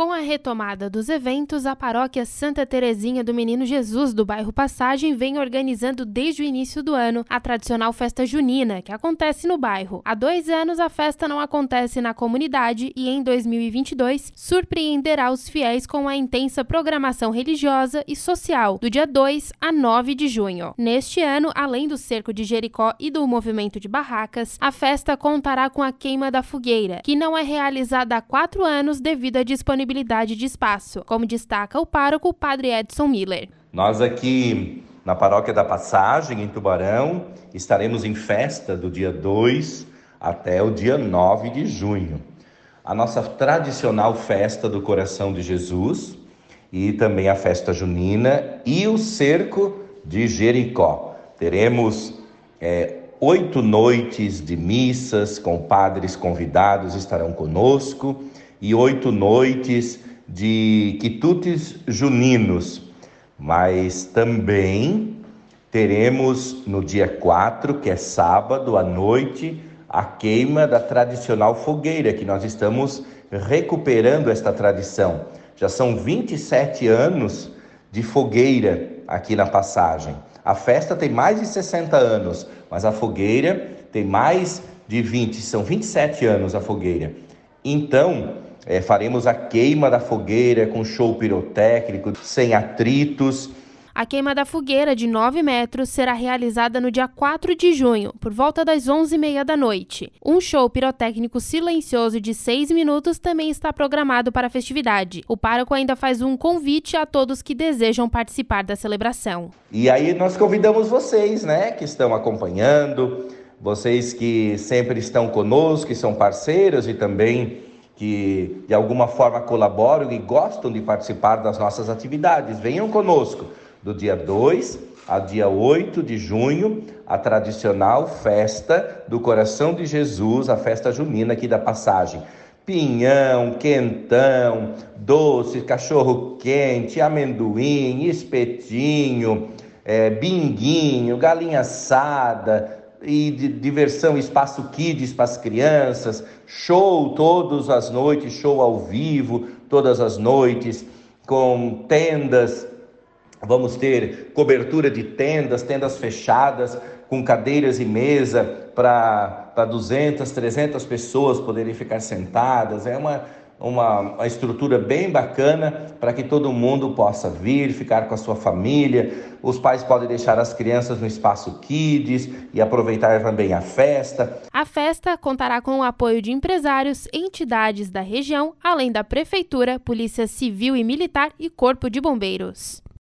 Com a retomada dos eventos, a paróquia Santa Terezinha do Menino Jesus do bairro Passagem vem organizando desde o início do ano a tradicional festa junina, que acontece no bairro. Há dois anos a festa não acontece na comunidade e em 2022 surpreenderá os fiéis com a intensa programação religiosa e social do dia 2 a 9 de junho. Neste ano, além do cerco de Jericó e do movimento de barracas, a festa contará com a queima da fogueira, que não é realizada há quatro anos devido à disponibilidade disponibilidade de espaço, como destaca o pároco Padre Edson Miller. Nós aqui na Paróquia da Passagem, em Tubarão, estaremos em festa do dia 2 até o dia 9 de junho. A nossa tradicional festa do Coração de Jesus e também a festa junina e o cerco de Jericó. Teremos é, oito noites de missas com padres convidados estarão conosco e oito noites de quitutes juninos, mas também teremos no dia 4, que é sábado à noite, a queima da tradicional fogueira, que nós estamos recuperando esta tradição. Já são 27 anos de fogueira aqui na passagem. A festa tem mais de 60 anos, mas a fogueira tem mais de 20, são 27 anos a fogueira. Então, é, faremos a queima da fogueira com show pirotécnico, sem atritos. A queima da fogueira de 9 metros será realizada no dia 4 de junho, por volta das 11h30 da noite. Um show pirotécnico silencioso de 6 minutos também está programado para a festividade. O pároco ainda faz um convite a todos que desejam participar da celebração. E aí nós convidamos vocês, né, que estão acompanhando, vocês que sempre estão conosco, que são parceiros e também que de alguma forma colaboram e gostam de participar das nossas atividades. Venham conosco do dia 2 ao dia 8 de junho, a tradicional festa do Coração de Jesus, a festa junina aqui da passagem. Pinhão, quentão, doce, cachorro quente, amendoim, espetinho, é, binguinho, galinha assada, e de diversão, espaço kids para as crianças, show todas as noites, show ao vivo todas as noites, com tendas. Vamos ter cobertura de tendas, tendas fechadas, com cadeiras e mesa para 200, 300 pessoas poderem ficar sentadas. É uma uma, uma estrutura bem bacana para que todo mundo possa vir, ficar com a sua família. Os pais podem deixar as crianças no espaço Kids e aproveitar também a festa. A festa contará com o apoio de empresários, entidades da região, além da Prefeitura, Polícia Civil e Militar e Corpo de Bombeiros.